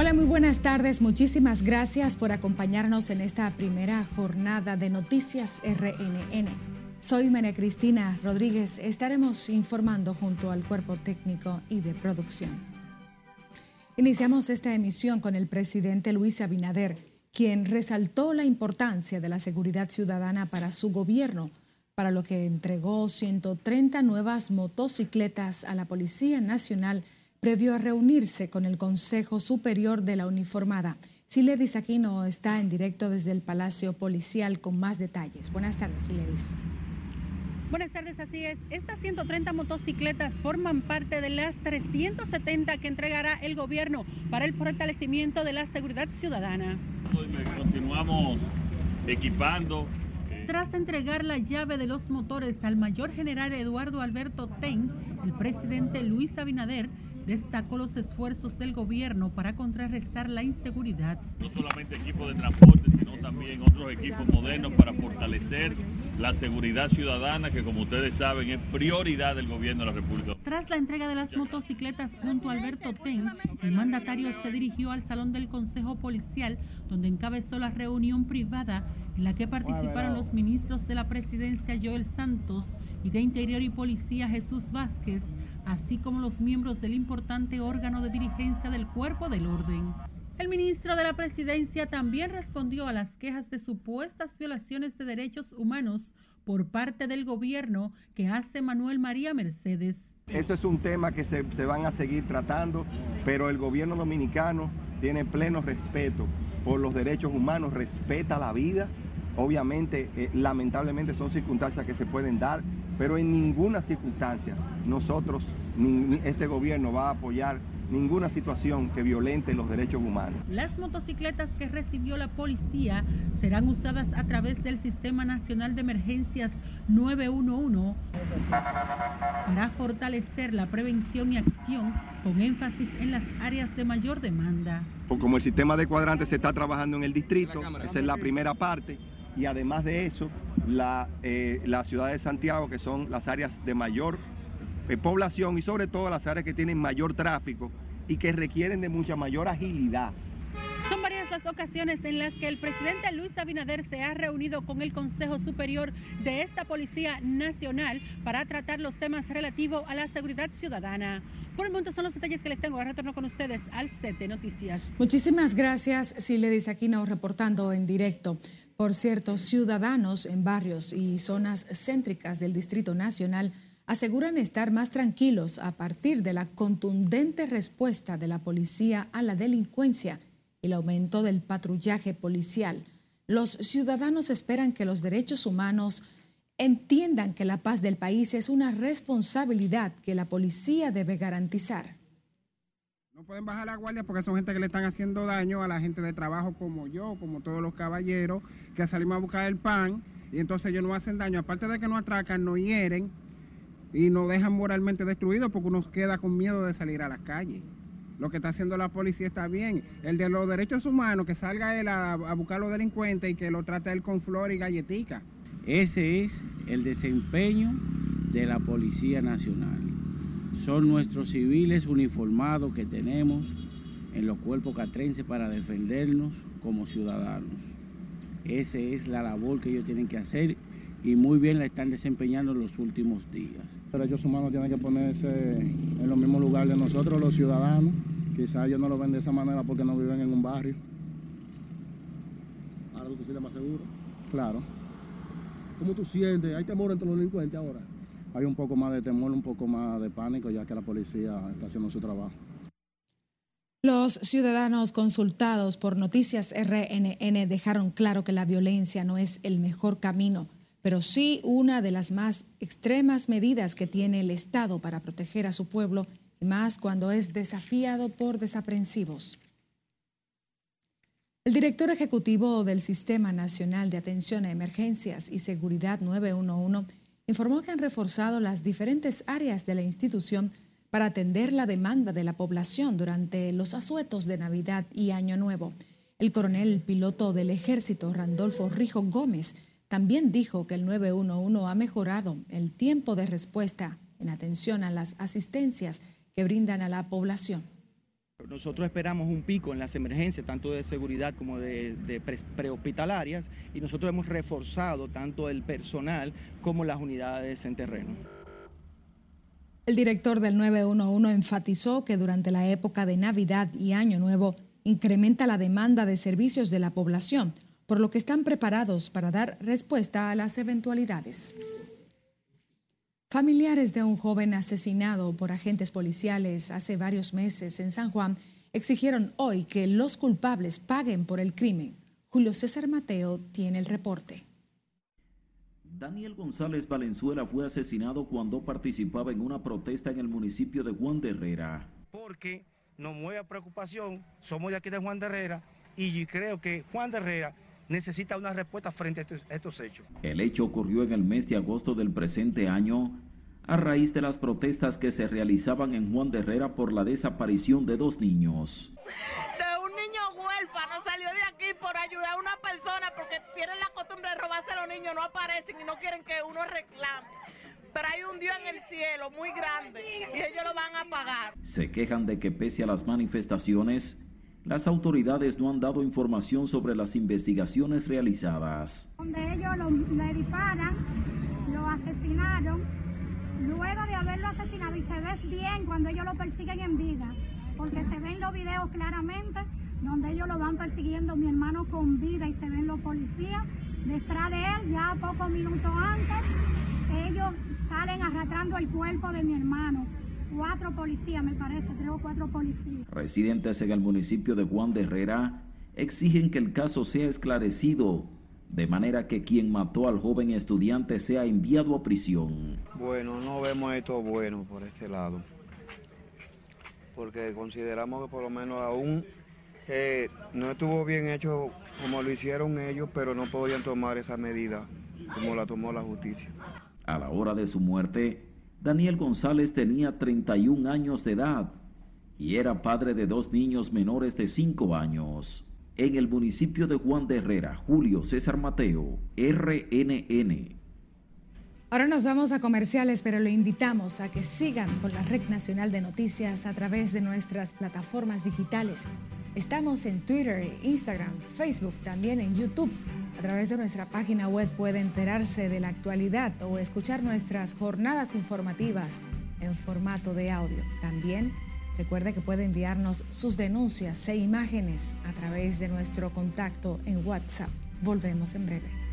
Hola, muy buenas tardes. Muchísimas gracias por acompañarnos en esta primera jornada de Noticias RNN. Soy María Cristina Rodríguez. Estaremos informando junto al cuerpo técnico y de producción. Iniciamos esta emisión con el presidente Luis Abinader, quien resaltó la importancia de la seguridad ciudadana para su gobierno, para lo que entregó 130 nuevas motocicletas a la Policía Nacional previo a reunirse con el Consejo Superior de la Uniformada. Siledis Aquino está en directo desde el Palacio Policial con más detalles. Buenas tardes, Siledis. Buenas tardes, así es. Estas 130 motocicletas forman parte de las 370 que entregará el gobierno para el fortalecimiento de la seguridad ciudadana. Continuamos equipando. Tras entregar la llave de los motores al mayor general Eduardo Alberto Ten, el presidente Luis Abinader destacó los esfuerzos del gobierno para contrarrestar la inseguridad. No solamente equipos de transporte, sino también otros equipos modernos para fortalecer la seguridad ciudadana, que como ustedes saben es prioridad del gobierno de la República. Tras la entrega de las motocicletas junto a Alberto Ten, el mandatario se dirigió al salón del Consejo Policial, donde encabezó la reunión privada en la que participaron los ministros de la presidencia Joel Santos y de Interior y Policía Jesús Vázquez, así como los miembros del importante órgano de dirigencia del cuerpo del orden. El ministro de la Presidencia también respondió a las quejas de supuestas violaciones de derechos humanos por parte del gobierno que hace Manuel María Mercedes. Eso es un tema que se, van a seguir tratando, pero el gobierno dominicano tiene pleno respeto por los derechos humanos, respeta la vida. Obviamente, eh, lamentablemente son circunstancias que se pueden dar, pero en ninguna circunstancia nosotros, este gobierno va a apoyar ninguna situación que violente los derechos humanos. Las motocicletas que recibió la policía serán usadas a través del Sistema Nacional de Emergencias 911 para fortalecer la prevención y acción con énfasis en las áreas de mayor demanda. Como el sistema de cuadrantes se está trabajando en el distrito, esa es la primera parte, y además de eso, la, eh, la ciudad de Santiago, que son las áreas de mayor eh, población y sobre todo las áreas que tienen mayor tráfico y que requieren de mucha mayor agilidad. Son varias las ocasiones en las que el presidente Luis Abinader se ha reunido con el Consejo Superior de esta Policía Nacional para tratar los temas relativos a la seguridad ciudadana. Por el momento son los detalles que les tengo. Ahora retorno con ustedes al set de noticias. Muchísimas gracias, Siledis Aquino, reportando en directo. Por cierto, ciudadanos en barrios y zonas céntricas del Distrito Nacional aseguran estar más tranquilos a partir de la contundente respuesta de la policía a la delincuencia y el aumento del patrullaje policial. Los ciudadanos esperan que los derechos humanos entiendan que la paz del país es una responsabilidad que la policía debe garantizar. No pueden bajar la guardia porque son gente que le están haciendo daño a la gente de trabajo como yo, como todos los caballeros, que salimos a buscar el pan y entonces ellos no hacen daño. Aparte de que nos atracan, nos hieren y nos dejan moralmente destruidos porque uno queda con miedo de salir a las calles. Lo que está haciendo la policía está bien. El de los derechos humanos, que salga él a, buscar a los delincuentes y que lo trate él con flor y galletica. Ese es el desempeño de la Policía Nacional son nuestros civiles uniformados que tenemos en los cuerpos catrenses para defendernos como ciudadanos. Esa es la labor que ellos tienen que hacer y muy bien la están desempeñando en los últimos días. Los derechos humanos tienen que ponerse en los mismos lugares de nosotros, los ciudadanos. Quizás ellos no lo ven de esa manera porque no viven en un barrio. Ahora tú te sientes más seguro. Claro. ¿Cómo tú sientes? ¿Hay temor entre los delincuentes ahora? hay un poco más de temor, un poco más de pánico, ya que la policía está haciendo su trabajo. Los ciudadanos consultados por Noticias RNN dejaron claro que la violencia no es el mejor camino, pero sí una de las más extremas medidas que tiene el Estado para proteger a su pueblo, y más cuando es desafiado por desaprensivos. El director ejecutivo del Sistema Nacional de Atención a Emergencias y Seguridad 911 informó que han reforzado las diferentes áreas de la institución para atender la demanda de la población durante los asuetos de Navidad y Año Nuevo. El coronel piloto del ejército, Randolfo Rijo Gómez, también dijo que el 911 ha mejorado el tiempo de respuesta en atención a las asistencias que brindan a la población. nosotros esperamos un pico en las emergencias, tanto de seguridad como de, prehospitalarias, y nosotros hemos reforzado tanto el personal como las unidades en terreno. El director del 911 enfatizó que durante la época de Navidad y Año Nuevo incrementa la demanda de servicios de la población, por lo que están preparados para dar respuesta a las eventualidades. Familiares de un joven asesinado por agentes policiales hace varios meses en San Juan exigieron hoy que los culpables paguen por el crimen. Julio César Mateo tiene el reporte. Daniel González Valenzuela fue asesinado cuando participaba en una protesta en el municipio de Juan de Herrera. Porque nos mueve a preocupación, somos de aquí de Juan de Herrera y creo que Juan de Herrera necesita una respuesta frente a estos, hechos. El hecho ocurrió en el mes de agosto del presente año a raíz de las protestas que se realizaban en Juan de Herrera por la desaparición de dos niños. De un niño huérfano salió de aquí por ayudar a una persona porque tienen la costumbre de robarse a los niños, no aparecen y no quieren que uno reclame. Pero hay un Dios en el cielo muy grande y ellos lo van a pagar. Se quejan de que pese a las manifestaciones, las autoridades no han dado información sobre las investigaciones realizadas. Donde ellos lo, le disparan, lo asesinaron, luego de haberlo asesinado y se ve bien cuando ellos lo persiguen en vida, porque se ven los videos claramente donde ellos lo van persiguiendo mi hermano con vida y se ven los policías detrás de él, ya pocos minutos antes, ellos salen arrastrando el cuerpo de mi hermano cuatro policías, me parece, tres o cuatro policías. Residentes en el municipio de Juan de Herrera exigen que el caso sea esclarecido, de manera que quien mató al joven estudiante sea enviado a prisión. Bueno, no vemos esto bueno por ese lado, porque consideramos que por lo menos aún eh, no estuvo bien hecho como lo hicieron ellos, pero no podían tomar esa medida como la tomó la justicia. A la hora de su muerte, Daniel González tenía 31 años de edad y era padre de dos niños menores de 5 años. En el municipio de Juan de Herrera, Julio César Mateo, RNN. Ahora nos vamos a comerciales, pero le invitamos a que sigan con la Red Nacional de Noticias a través de nuestras plataformas digitales. Estamos en Twitter, Instagram, Facebook, también en YouTube. A través de nuestra página web puede enterarse de la actualidad o escuchar nuestras jornadas informativas en formato de audio. También recuerde que puede enviarnos sus denuncias e imágenes a través de nuestro contacto en WhatsApp. Volvemos en breve.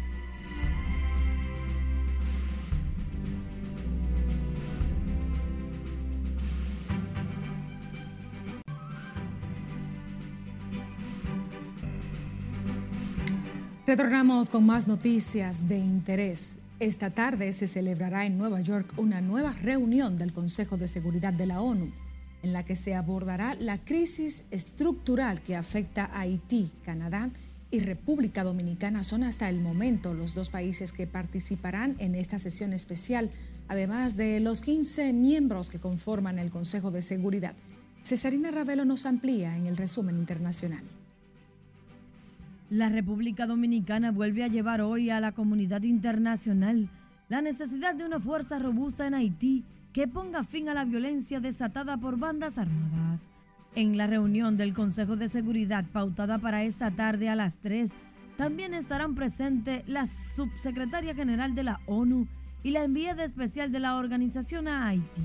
Retornamos con más noticias de interés. Esta tarde se celebrará en Nueva York una nueva reunión del Consejo de Seguridad de la ONU, en la que se abordará la crisis estructural que afecta a Haití, Canadá y República Dominicana. Son hasta el momento los dos países que participarán en esta sesión especial, además de los 15 miembros que conforman el Consejo de Seguridad. Cesarina Ravelo nos amplía en el resumen internacional. La República Dominicana vuelve a llevar hoy a la comunidad internacional la necesidad de una fuerza robusta en Haití que ponga fin a la violencia desatada por bandas armadas. En la reunión del Consejo de Seguridad pautada para esta tarde a las 3, también estarán presentes la subsecretaria general de la ONU y la enviada especial de la organización a Haití.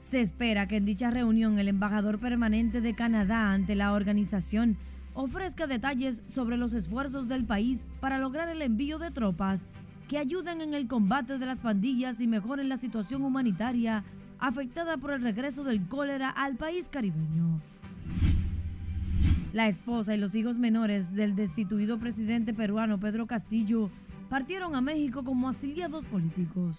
Se espera que en dicha reunión el embajador permanente de Canadá ante la organización ofrezca detalles sobre los esfuerzos del país para lograr el envío de tropas que ayuden en el combate de las pandillas y mejoren la situación humanitaria afectada por el regreso del cólera al país caribeño. La esposa y los hijos menores del destituido presidente peruano Pedro Castillo partieron a México como asiliados políticos.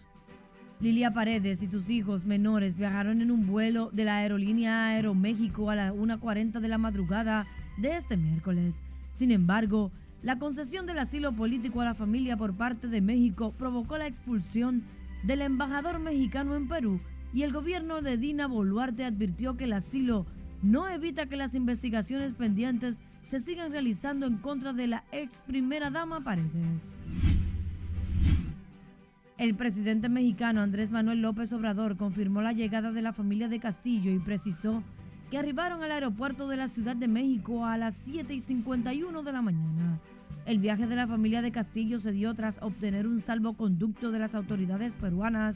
Lilia Paredes y sus hijos menores viajaron en un vuelo de la aerolínea Aeroméxico a las 1.40 de la madrugada de este miércoles. Sin embargo, la concesión del asilo político a la familia por parte de México provocó la expulsión del embajador mexicano en Perú y el gobierno de Dina Boluarte advirtió que el asilo no evita que las investigaciones pendientes se sigan realizando en contra de la ex primera dama Paredes. El presidente mexicano Andrés Manuel López Obrador confirmó la llegada de la familia de Castillo y precisó que arribaron al aeropuerto de la Ciudad de México a las 7 y 51 de la mañana. El viaje de la familia de Castillo se dio tras obtener un salvoconducto de las autoridades peruanas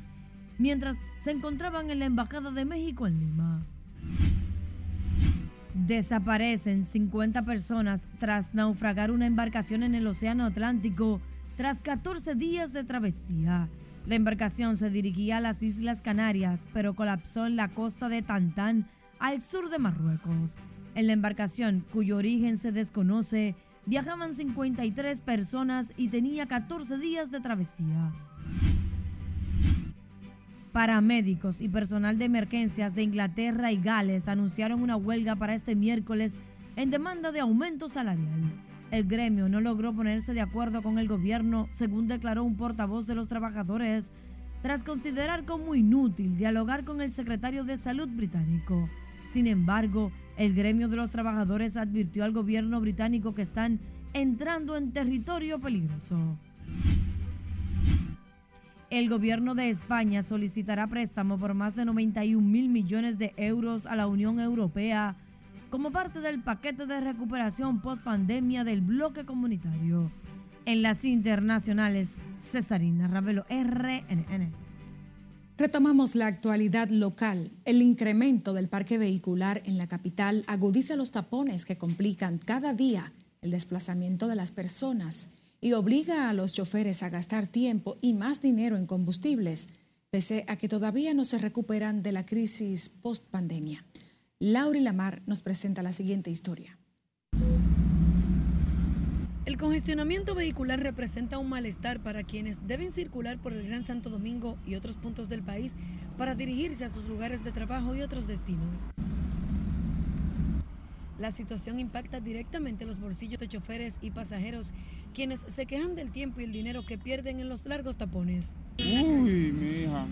mientras se encontraban en la Embajada de México en Lima. Desaparecen 50 personas tras naufragar una embarcación en el Océano Atlántico tras 14 días de travesía. La embarcación se dirigía a las Islas Canarias, pero colapsó en la costa de Tantán, al sur de Marruecos. En la embarcación, cuyo origen se desconoce, viajaban 53 personas y tenía 14 días de travesía. Paramédicos y personal de emergencias de Inglaterra y Gales anunciaron una huelga para este miércoles en demanda de aumento salarial. El gremio no logró ponerse de acuerdo con el gobierno, según declaró un portavoz de los trabajadores, tras considerar como inútil dialogar con el secretario de Salud británico. Sin embargo, el gremio de los trabajadores advirtió al gobierno británico que están entrando en territorio peligroso. El gobierno de España solicitará préstamo por más de 91 mil millones de euros a la Unión Europea como parte del paquete de recuperación post pandemia del bloque comunitario. En las internacionales, Cesarina Ravelo, RNN. Retomamos la actualidad local. El incremento del parque vehicular en la capital agudiza los tapones que complican cada día el desplazamiento de las personas y obliga a los choferes a gastar tiempo y más dinero en combustibles, pese a que todavía no se recuperan de la crisis post-pandemia. Lauri Lamar nos presenta la siguiente historia. El congestionamiento vehicular representa un malestar para quienes deben circular por el Gran Santo Domingo y otros puntos del país para dirigirse a sus lugares de trabajo y otros destinos. La situación impacta directamente los bolsillos de choferes y pasajeros, quienes se quejan del tiempo y el dinero que pierden en los largos tapones. Uy, mi hija.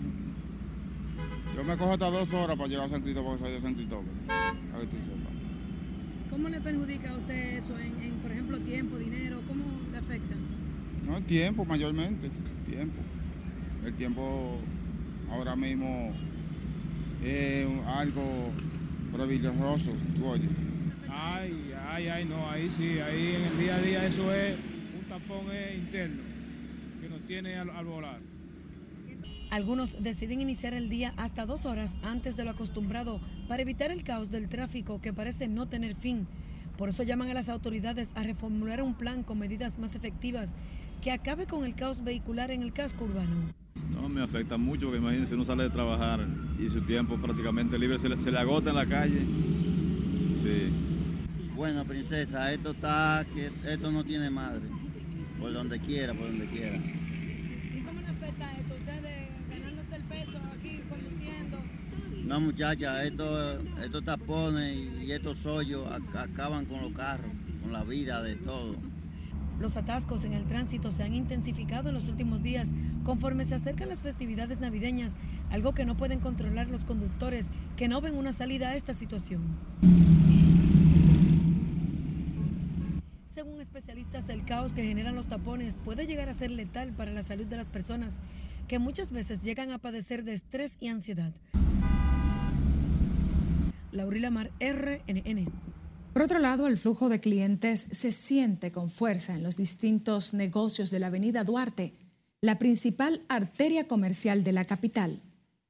Yo me cojo hasta dos horas para llegar a San Cristóbal, de San Cristóbal. A que tú sepas. ¿Cómo le perjudica a usted eso en, en, por ejemplo, tiempo, dinero? ¿Cómo le afecta? No, tiempo mayormente, tiempo. El tiempo ahora mismo es algo privilegioso, tú oyes. Ay, ay, ay, no, ahí sí, ahí en el día a día eso es un tapón es interno que nos tiene al, al volar. Algunos deciden iniciar el día hasta dos horas antes de lo acostumbrado para evitar el caos del tráfico que parece no tener fin. Por eso llaman a las autoridades a reformular un plan con medidas más efectivas que acabe con el caos vehicular en el casco urbano. No, me afecta mucho porque imagínense, uno sale de trabajar y su tiempo prácticamente libre se le, se le agota en la calle. Sí. Bueno, princesa, esto está, que esto no tiene madre. Por donde quiera, por donde quiera. ¿Y cómo le afecta esto? ¿Ustedes ganándose el peso aquí, conduciendo? No, muchacha, esto, estos tapones y estos hoyos acaban con los carros, con la vida de todo. Los atascos en el tránsito se han intensificado en los últimos días conforme se acercan las festividades navideñas, algo que no pueden controlar los conductores que no ven una salida a esta situación. Según especialistas, el caos que generan los tapones puede llegar a ser letal para la salud de las personas, que muchas veces llegan a padecer de estrés y ansiedad. Laurila Mar, RNN. Por otro lado, el flujo de clientes se siente con fuerza en los distintos negocios de la Avenida Duarte, la principal arteria comercial de la capital.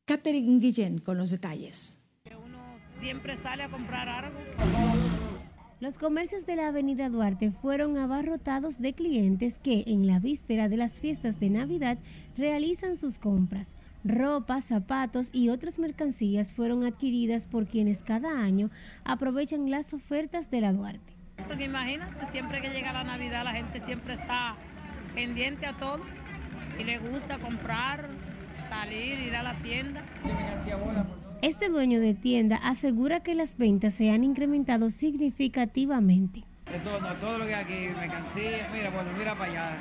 Catherine Guillén con los detalles. Uno siempre sale a comprar algo. Los comercios de la Avenida Duarte fueron abarrotados de clientes que en la víspera de las fiestas de Navidad realizan sus compras. Ropa, zapatos y otras mercancías fueron adquiridas por quienes cada año aprovechan las ofertas de la Duarte. Porque imagínate, siempre que llega la Navidad la gente siempre está pendiente a todo y le gusta comprar, salir, ir a la tienda. Este dueño de tienda asegura que las ventas se han incrementado significativamente. Todo, no, todo lo que hay aquí, mercancía, mira, bueno, mira para allá.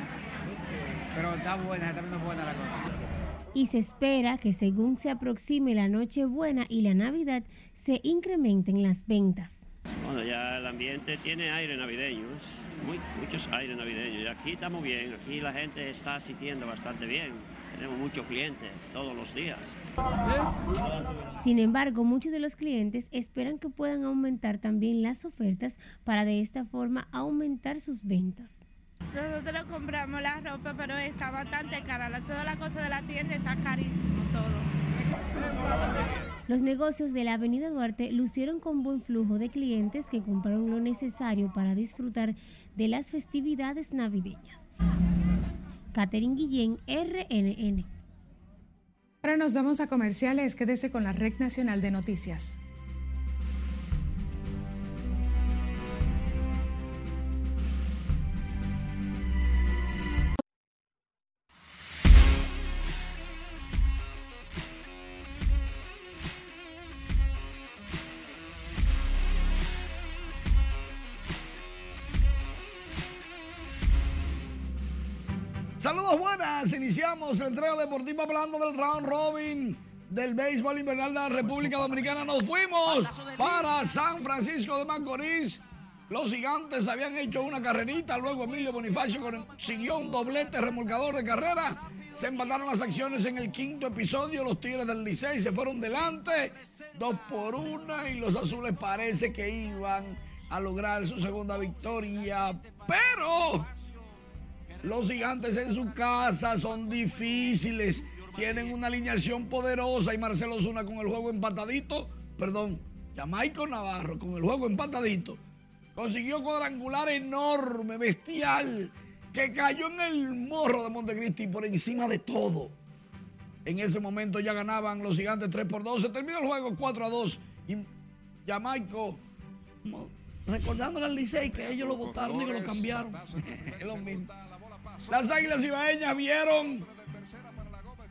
Pero está buena, está viendo buena la cosa. Y se espera que según se aproxime la Nochebuena y la Navidad, se incrementen las ventas. Bueno, ya el ambiente tiene aire navideño, muy, muchos aires navideños. Y aquí estamos bien, aquí la gente está asistiendo bastante bien. tenemos muchos clientes todos los días. Sin embargo, muchos de los clientes esperan que puedan aumentar también las ofertas para de esta forma aumentar sus ventas. Nosotros compramos la ropa, pero está bastante cara. La- Toda la cosa de la tienda está carísimo todo. Los negocios de la Avenida Duarte lucieron con buen flujo de clientes que compraron lo necesario para disfrutar de las festividades navideñas. Catherine Guillén, RNN. Ahora nos vamos a comerciales. Quédese con la Red Nacional de Noticias. Iniciamos la entrega deportiva hablando del round robin del béisbol invernal de la República Dominicana. Nos fuimos para San Francisco de Macorís. Los gigantes habían hecho una carrerita, luego Emilio Bonifacio consiguió un doblete remolcador de carrera. Se empataron las acciones en el quinto episodio. Los Tigres del Licey se fueron delante, dos por una, y los azules parece que iban a lograr su segunda victoria. Pero los gigantes en su casa son difíciles. Tienen una alineación poderosa y Marcelo Zuna con el juego empatadito. Perdón, Jamaico Navarro con el juego empatadito. Consiguió cuadrangular enorme, bestial, que cayó en el morro de Montecristi por encima de todo. En ese momento ya ganaban los gigantes 3 por 2. Se terminó el juego 4 a 2. Y Jamaico, recordándole al Licey que ellos lo votaron y que lo cambiaron. es lo mismo. Las águilas ibaeñas vieron,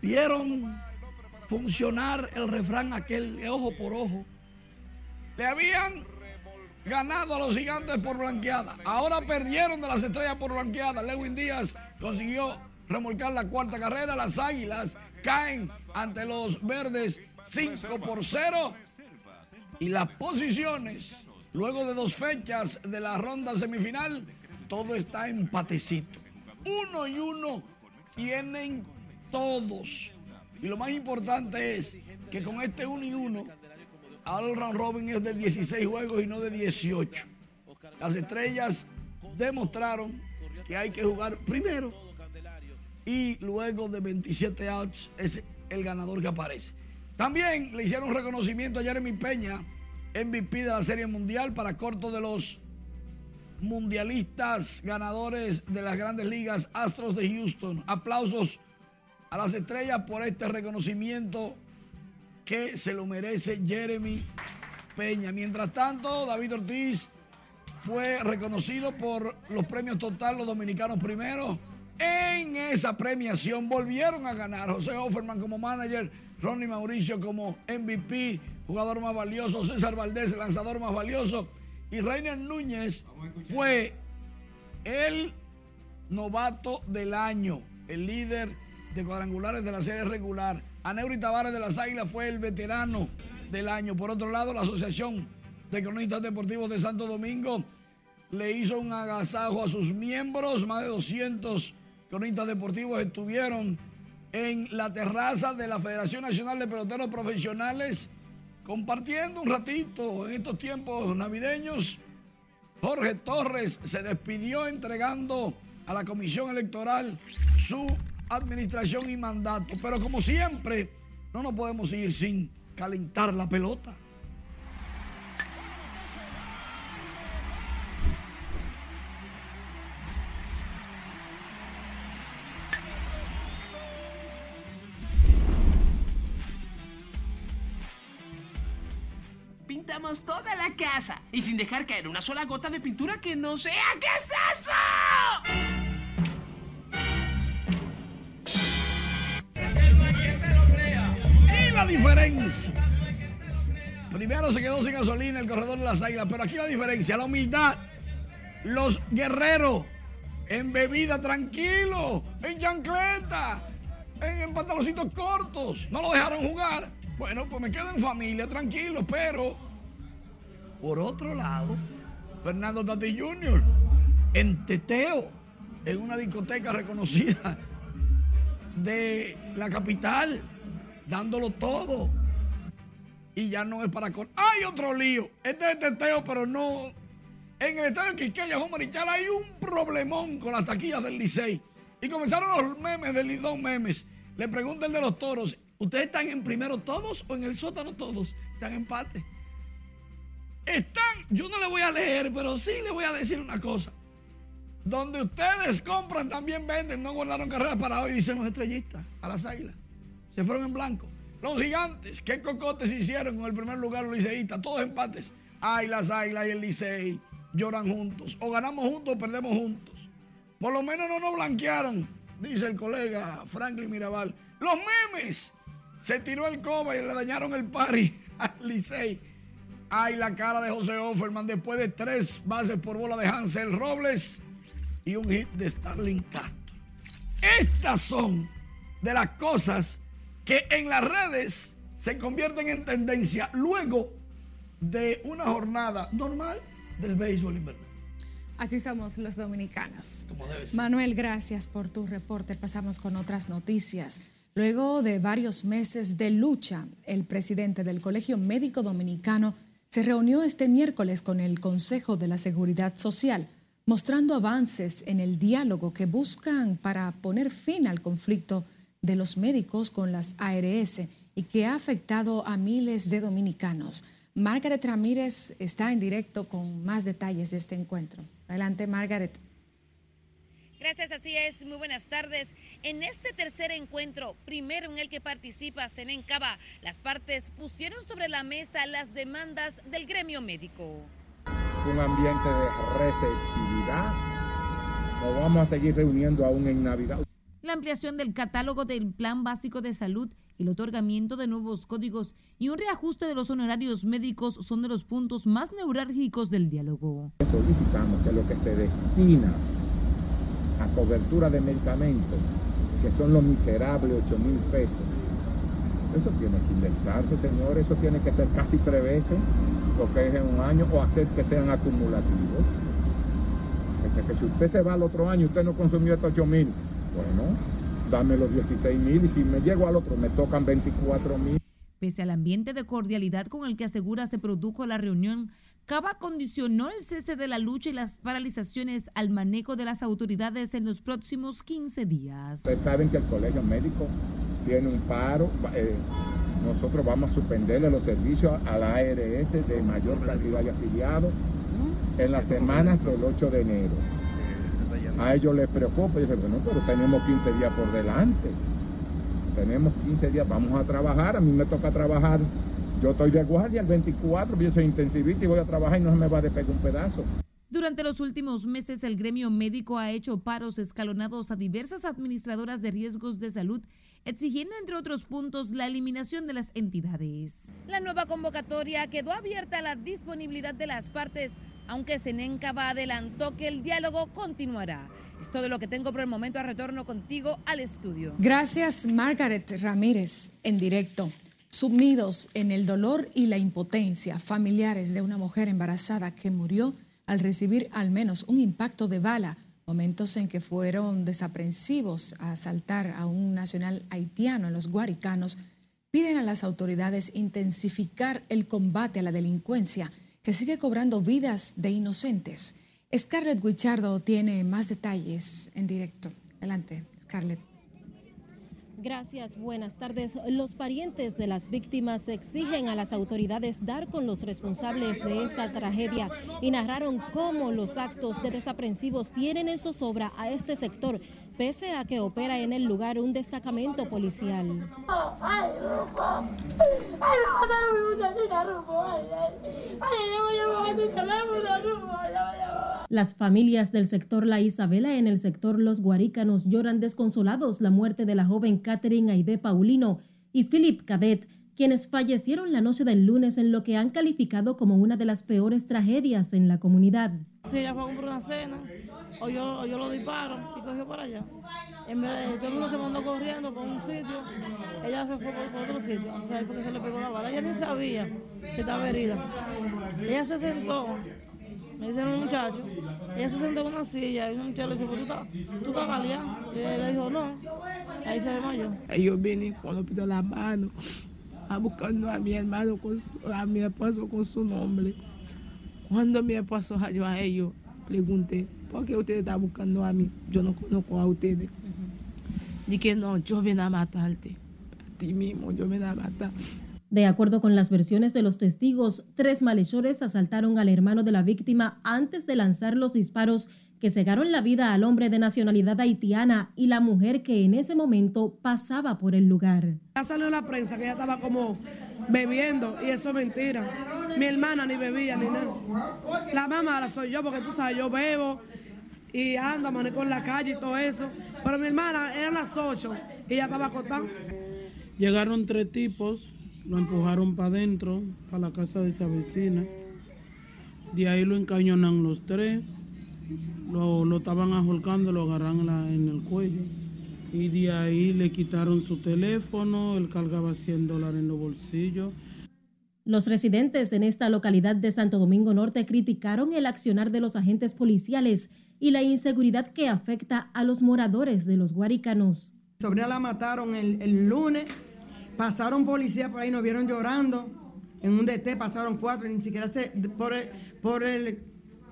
vieron funcionar el refrán aquel de ojo por ojo. Le habían ganado a los gigantes por blanqueada. Ahora perdieron de las estrellas por blanqueada. Lewin Díaz consiguió remolcar la cuarta carrera. Las águilas caen ante los verdes 5 por 0. Y las posiciones, luego de dos fechas de la ronda semifinal, todo está empatecito. Uno y uno tienen todos. Y lo más importante es que con este uno y uno, ahora el round robin es de 16 juegos y no de 18. Las estrellas demostraron que hay que jugar primero y luego de 27 outs es el ganador que aparece. También le hicieron reconocimiento a Jeremy Peña, MVP de la Serie Mundial para corto de los mundialistas ganadores de las grandes ligas Astros de Houston. Aplausos a las estrellas por este reconocimiento que se lo merece Jeremy Peña. Mientras tanto, David Ortiz fue reconocido por los premios total, los dominicanos primero. En esa premiación volvieron a ganar José Offerman como manager, Ronnie Mauricio como MVP, jugador más valioso, César Valdés, lanzador más valioso, y Reiner Núñez fue el novato del año, el líder de cuadrangulares de la serie regular. Aneuri Tavares de las Águilas fue el veterano del año. Por otro lado, la Asociación de Cronistas Deportivos de Santo Domingo le hizo un agasajo a sus miembros. Más de 200 cronistas deportivos estuvieron en la terraza de la Federación Nacional de Peloteros Profesionales compartiendo un ratito en estos tiempos navideños. Jorge Torres se despidió entregando a la Comisión Electoral su administración y mandato. Pero como siempre, no nos podemos ir sin calentar la pelota. Pintamos toda la casa y sin dejar caer una sola gota de pintura que no sea. ¿Qué es eso? La diferencia. Primero se quedó sin gasolina el corredor de las águilas, pero aquí la diferencia, la humildad. Los guerreros en bebida tranquilo, en chancleta, en, en pantaloncitos cortos. No lo dejaron jugar. Bueno, pues me quedo en familia, tranquilo, pero por otro lado, Fernando Tati Jr. en teteo, en una discoteca reconocida de la capital, dándolo todo. Y ya no es para... con- Hay otro lío. Este es teteo, pero no... En el estadio Quisqueya, Juan Marichal, hay un problemón con las taquillas del Licey. Y comenzaron los memes del dos memes. Le pregunta el de los toros, ¿ustedes están en primero todos o en el sótano todos? Están en empate. Están, yo no le voy a leer, pero sí le voy a decir una cosa. Donde ustedes compran también venden, no guardaron carreras para hoy, dicen los estrellistas, a las águilas. Se fueron en blanco. Los gigantes, qué cocotes hicieron en el primer lugar los liceístas, todos empates. Ay, las águilas y el licey lloran juntos. O ganamos juntos o perdemos juntos. Por lo menos no nos blanquearon, dice el colega Franklin Mirabal. Los memes. Se tiró el coba y le dañaron el pari al Licey. Ay, la cara de José Offerman después de tres bases por bola de Hansel Robles y un hit de Starling Castro. Estas son de las cosas que en las redes se convierten en tendencia luego de una jornada normal del béisbol invernal. Así somos los dominicanos. Como debe ser. Manuel, gracias por tu reporte. Pasamos con otras noticias. Luego de varios meses de lucha, el presidente del Colegio Médico Dominicano se reunió este miércoles con el Consejo de la Seguridad Social, mostrando avances en el diálogo que buscan para poner fin al conflicto de los médicos con las ARS y que ha afectado a miles de dominicanos. Margaret Ramírez está en directo con más detalles de este encuentro. Adelante, Margaret. Gracias, así es. Muy buenas tardes. En este tercer encuentro, primero en el que participa Senencaba, las partes pusieron sobre la mesa las demandas del gremio médico. un ambiente de receptividad. Nos vamos a seguir reuniendo aún en Navidad. la ampliación del catálogo del Plan Básico de Salud, el otorgamiento de nuevos códigos y un reajuste de los honorarios médicos son de los puntos más neurálgicos del diálogo. Solicitamos que lo que se destina a cobertura de medicamentos, que son los miserables 8 mil pesos, eso tiene que indexarse, señor, eso tiene que ser casi tres veces lo que es en un año o hacer que sean acumulativos. O sea que si usted se va al otro año usted no consumió estos 8 mil, bueno, dame los 16 mil y si me llego al otro me tocan 24 mil. Pese al ambiente de cordialidad con el que asegura se produjo la reunión, Cava condicionó el cese de la lucha y las paralizaciones al manejo de las autoridades en los próximos 15 días. Ustedes saben que el colegio médico tiene un paro. eh, nosotros vamos a suspenderle los servicios a la ARS de mayor cantidad de afiliados en las semanas del 8 de enero. A ellos les preocupa y dicen, bueno, pero tenemos 15 días por delante. Tenemos 15 días, vamos a trabajar. A mí me toca trabajar. Yo estoy de guardia el 24, yo soy intensivista y voy a trabajar y no se me va a despegar un pedazo. Durante los últimos meses, el gremio médico ha hecho paros escalonados a diversas administradoras de riesgos de salud, exigiendo, entre otros puntos, la eliminación de las entidades. La nueva convocatoria quedó abierta a la disponibilidad de las partes, aunque Senencaba adelantó que el diálogo continuará. Es todo lo que tengo por el momento. A retorno contigo al estudio. Gracias, Margaret Ramírez, en directo. Sumidos en el dolor y la impotencia, familiares de una mujer embarazada que murió al recibir al menos un impacto de bala, momentos en que fueron desaprensivos a asaltar a un nacional haitiano en los Guaricanos, piden a las autoridades intensificar el combate a la delincuencia que sigue cobrando vidas de inocentes. Scarlett Guichardo tiene más detalles en directo. Adelante, Scarlett. Gracias, buenas tardes. Los parientes de las víctimas exigen a las autoridades dar con los responsables de esta tragedia y narraron cómo los actos de desaprensivos tienen en zozobra a este sector, pese a que opera en el lugar un destacamento policial. Las familias del sector La Isabela en el sector Los Guarícanos lloran desconsolados la muerte de la joven Catherine Aide Paulino y Philip Cadet, quienes fallecieron la noche del lunes en lo que han calificado como una de las peores tragedias en la comunidad. Sí, ella fue a comprar una cena, o yo, yo lo disparo y cogió para allá. En vez de, todo el mundo se mandó corriendo por un sitio, ella se fue por, otro sitio. Entonces ahí fue que se le pegó la bala. Ella ni sabía que estaba herida. Ella se sentó, me dicen los muchachos, Ella se sentó en una silla y un muchacho le dice, pues tú estás, tú estás galeada. Y le dijo, no. Ahí se desmayó. Ellos vienen con los pies en la mano, a buscando a mi hermano, con su- a mi esposo con su nombre. Cuando mi esposo halló a ellos, pregunté, ¿por qué ustedes están buscando a mí? Yo no conozco a ustedes. Dije, no, yo vine a matarte. A ti mismo, yo vine a matar. De acuerdo con las versiones de los testigos, tres malhechores asaltaron al hermano de la víctima antes de lanzar los disparos que cegaron la vida al hombre de nacionalidad haitiana y la mujer que en ese momento pasaba por el lugar. Ya salió la prensa que ella estaba como bebiendo y eso es mentira. Mi hermana ni bebía ni nada. La mamá la soy yo porque tú sabes, yo bebo y ando, amanezco en la calle y todo eso. Pero mi hermana eran las 8 y ella estaba acostada. Llegaron tres tipos, lo empujaron para adentro, para la casa de esa vecina. De ahí lo encañonan los tres, lo, lo estaban ajolcando, lo agarran la- en el cuello. Y de ahí le quitaron su teléfono, él cargaba 100 dólares en los bolsillos. Los residentes en esta localidad de Santo Domingo Norte criticaron el accionar de los agentes policiales y la inseguridad que afecta a los moradores de los guaricanos. Sobrina la mataron el, lunes, pasaron policías por ahí, nos vieron llorando. En un DT pasaron cuatro, ni siquiera se, por el, por el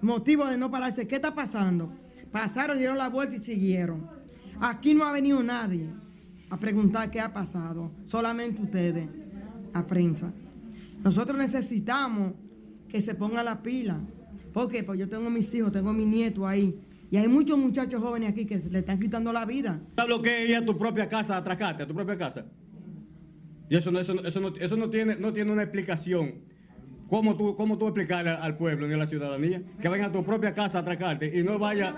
motivo de no pararse. ¿Qué está pasando? Pasaron, dieron la vuelta y siguieron. Aquí no ha venido nadie a preguntar qué ha pasado, solamente ustedes, la prensa. Nosotros necesitamos que se ponga la pila. ¿Por qué? Pues yo tengo mis hijos, tengo mis nietos ahí. Y hay muchos muchachos jóvenes aquí que se le están quitando la vida. ¿Sabes que a tu propia casa atracarte, a tu propia casa? Y eso no, eso no, eso no, eso no tiene, no tiene una explicación. ¿Cómo tú, cómo tú explicarle al pueblo ni a la ciudadanía que vayan a tu propia casa a atracarte y no vaya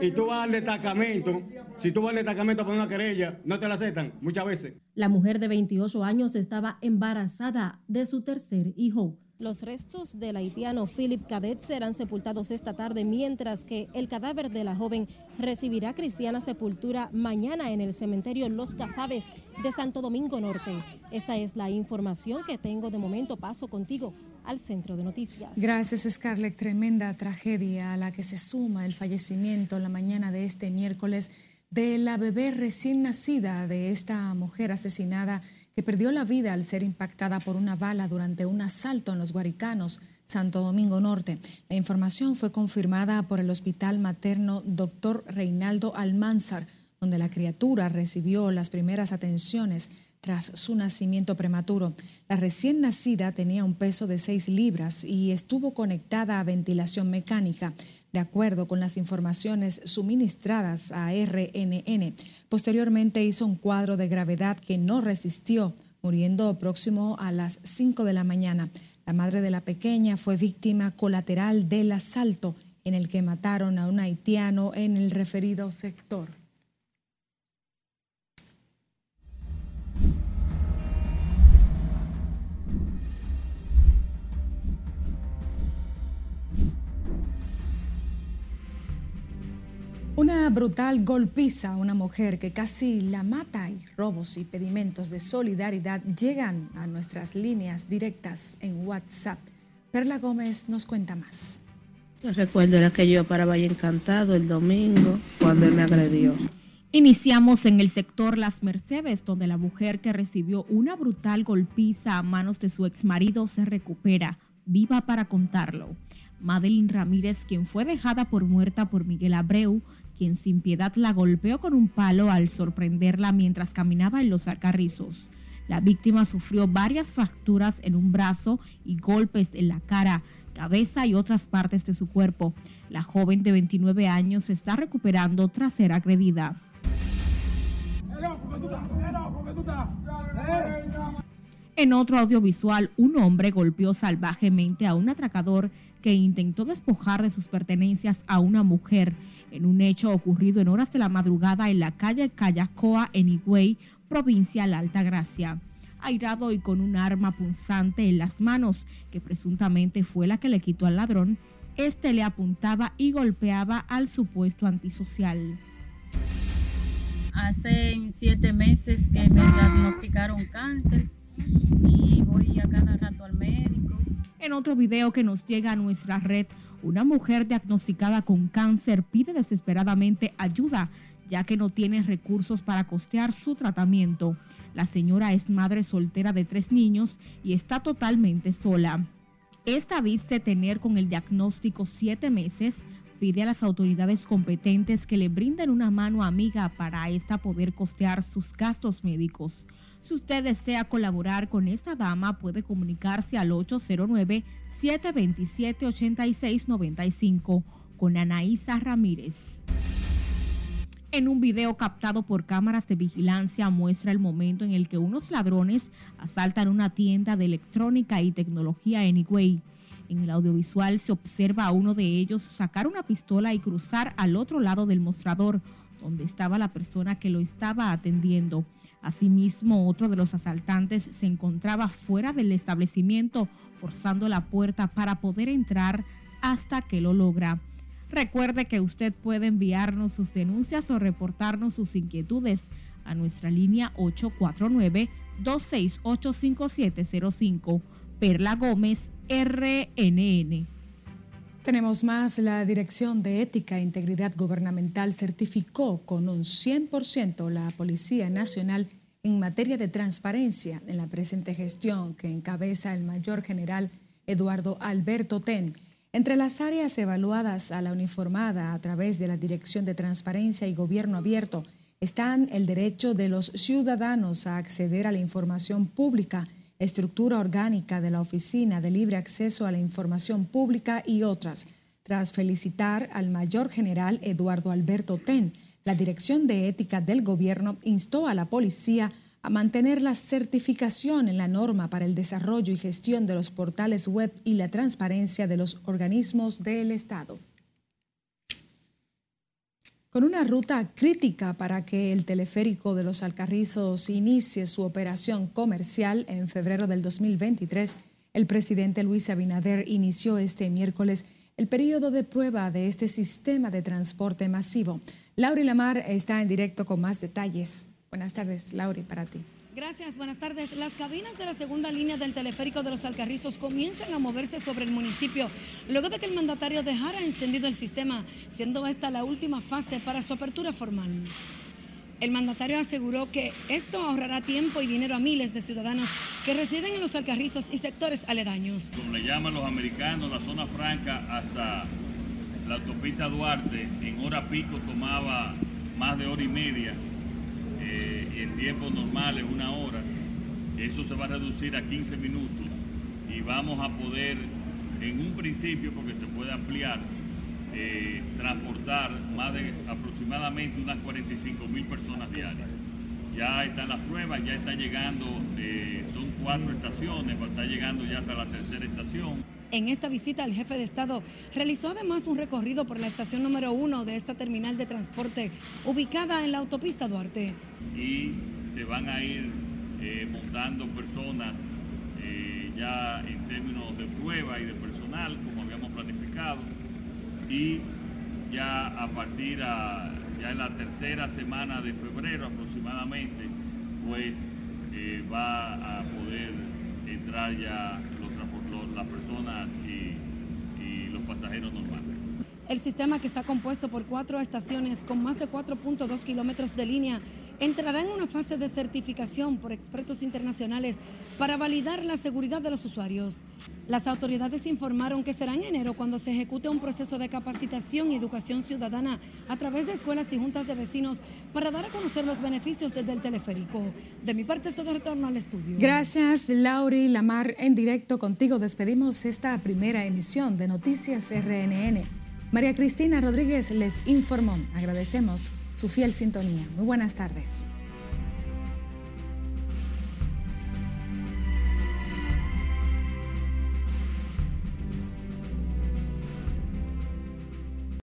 y tú vas al destacamento? Si tú vas al destacamento a poner una querella, no te la aceptan muchas veces. La mujer de 28 años estaba embarazada de su tercer hijo. Los restos del haitiano Philip Cadet serán sepultados esta tarde, mientras que el cadáver de la joven recibirá cristiana sepultura mañana en el cementerio Los Casabes de Santo Domingo Norte. Esta es la información que tengo de momento. Paso contigo al centro de noticias. Gracias, Scarlett. Tremenda tragedia a la que se suma el fallecimiento la mañana de este miércoles de la bebé recién nacida de esta mujer asesinada que perdió la vida al ser impactada por una bala durante un asalto en los Guaricanos, Santo Domingo Norte. La información fue confirmada por el Hospital Materno Dr. Reinaldo Almanzar, donde la criatura recibió las primeras atenciones tras su nacimiento prematuro. La recién nacida tenía un peso de 6 libras y estuvo conectada a ventilación mecánica, de acuerdo con las informaciones suministradas a RNN. Posteriormente hizo un cuadro de gravedad que no resistió, muriendo próximo a las 5 de la mañana. La madre de la pequeña fue víctima colateral del asalto en el que mataron a un haitiano en el referido sector. Una brutal golpiza a una mujer que casi la mata y robos y pedimentos de solidaridad llegan a nuestras líneas directas en WhatsApp. Perla Gómez nos cuenta más. Yo recuerdo era que yo para Valle Encantado el domingo cuando él me agredió. Iniciamos en el sector Las Mercedes, donde la mujer que recibió una brutal golpiza a manos de su exmarido se recupera, viva para contarlo. Madeline Ramírez, quien fue dejada por muerta por Miguel Abreu, quien sin piedad la golpeó con un palo al sorprenderla mientras caminaba en los alcarrizos. La víctima sufrió varias fracturas en un brazo y golpes en la cara, cabeza y otras partes de su cuerpo. La joven de 29 años se está recuperando tras ser agredida. En otro audiovisual, un hombre golpeó salvajemente a un atracador que intentó despojar de sus pertenencias a una mujer en un hecho ocurrido en horas de la madrugada en la calle Callacoa en Higüey, provincia La Altagracia. Airado y con un arma punzante en las manos, que presuntamente fue la que le quitó al ladrón, este le apuntaba y golpeaba al supuesto antisocial. Hace siete meses que me diagnosticaron cáncer y voy a cada rato al médico. En otro video que nos llega a nuestra red, Una mujer diagnosticada con cáncer pide desesperadamente ayuda ya que no tiene recursos para costear su tratamiento. La señora es madre soltera de tres niños y está totalmente sola. Esta dice tener con el diagnóstico siete meses. Pide a las autoridades competentes que le brinden una mano amiga para esta poder costear sus gastos médicos. Si usted desea colaborar con esta dama, puede comunicarse al 809-727-8695 con Anaísa Ramírez. En un video captado por cámaras de vigilancia muestra el momento en el que unos ladrones asaltan una tienda de electrónica y tecnología Higüey. En el audiovisual se observa a uno de ellos sacar una pistola y cruzar al otro lado del mostrador, donde estaba la persona que lo estaba atendiendo. Asimismo, otro de los asaltantes se encontraba fuera del establecimiento, forzando la puerta para poder entrar hasta que lo logra. Recuerde que usted puede enviarnos sus denuncias o reportarnos sus inquietudes a nuestra línea 849-268-5705. Perla Gómez, RNN. Tenemos más. La Dirección de Ética e Integridad Gubernamental certificó con un 100% la Policía Nacional en materia de transparencia en la presente gestión que encabeza el mayor general Eduardo Alberto Ten. Entre las áreas evaluadas a la uniformada a través de la Dirección de Transparencia y Gobierno Abierto están el derecho de los ciudadanos a acceder a la información pública, estructura orgánica de la Oficina de Libre Acceso a la Información Pública y otras. Tras felicitar al mayor general Eduardo Alberto Ten, la Dirección de Ética del Gobierno instó a la policía a mantener la certificación en la norma para el desarrollo y gestión de los portales web y la transparencia de los organismos del Estado. Con una ruta crítica para que el teleférico de los Alcarrizos inicie su operación comercial en febrero del 2023, el presidente Luis Abinader inició este miércoles el periodo de prueba de este sistema de transporte masivo. Lauri Lamar está en directo con más detalles. Buenas tardes, Lauri, para ti. Gracias, buenas tardes. Las cabinas de la segunda línea del teleférico de los Alcarrizos comienzan a moverse sobre el municipio luego de que el mandatario dejara encendido el sistema, siendo esta la última fase para su apertura formal. El mandatario aseguró que esto ahorrará tiempo y dinero a miles de ciudadanos que residen en los Alcarrizos y sectores aledaños. Como le llaman los americanos, la zona franca hasta la autopista Duarte, en hora pico tomaba más de hora y media y en tiempos normales una hora, eso se va a reducir a 15 minutos y vamos a poder, en un principio, porque se puede ampliar, eh, transportar más de aproximadamente unas 45 mil personas diarias. Ya están las pruebas, ya está llegando, eh, son cuatro estaciones, está llegando ya hasta la tercera estación. En esta visita, el jefe de Estado realizó además un recorrido por la estación número uno de esta terminal de transporte ubicada en la autopista Duarte. Y se van a ir eh, montando personas eh, ya en términos de prueba y de personal, como habíamos planificado. Y ya a partir a, ya en la tercera semana de febrero aproximadamente, pues eh, va a poder entrar ya las personas y, los pasajeros normales. El sistema que está compuesto por cuatro estaciones con más de 4.2 kilómetros de línea entrará en una fase de certificación por expertos internacionales para validar la seguridad de los usuarios. Las autoridades informaron que será en enero cuando se ejecute un proceso de capacitación y educación ciudadana a través de escuelas y juntas de vecinos para dar a conocer los beneficios desde el teleférico. De mi parte es todo retorno al estudio. Gracias, Lauri Lamar. En directo contigo despedimos esta primera emisión de Noticias RNN. María Cristina Rodríguez les informó. Agradecemos su fiel sintonía. Muy buenas tardes.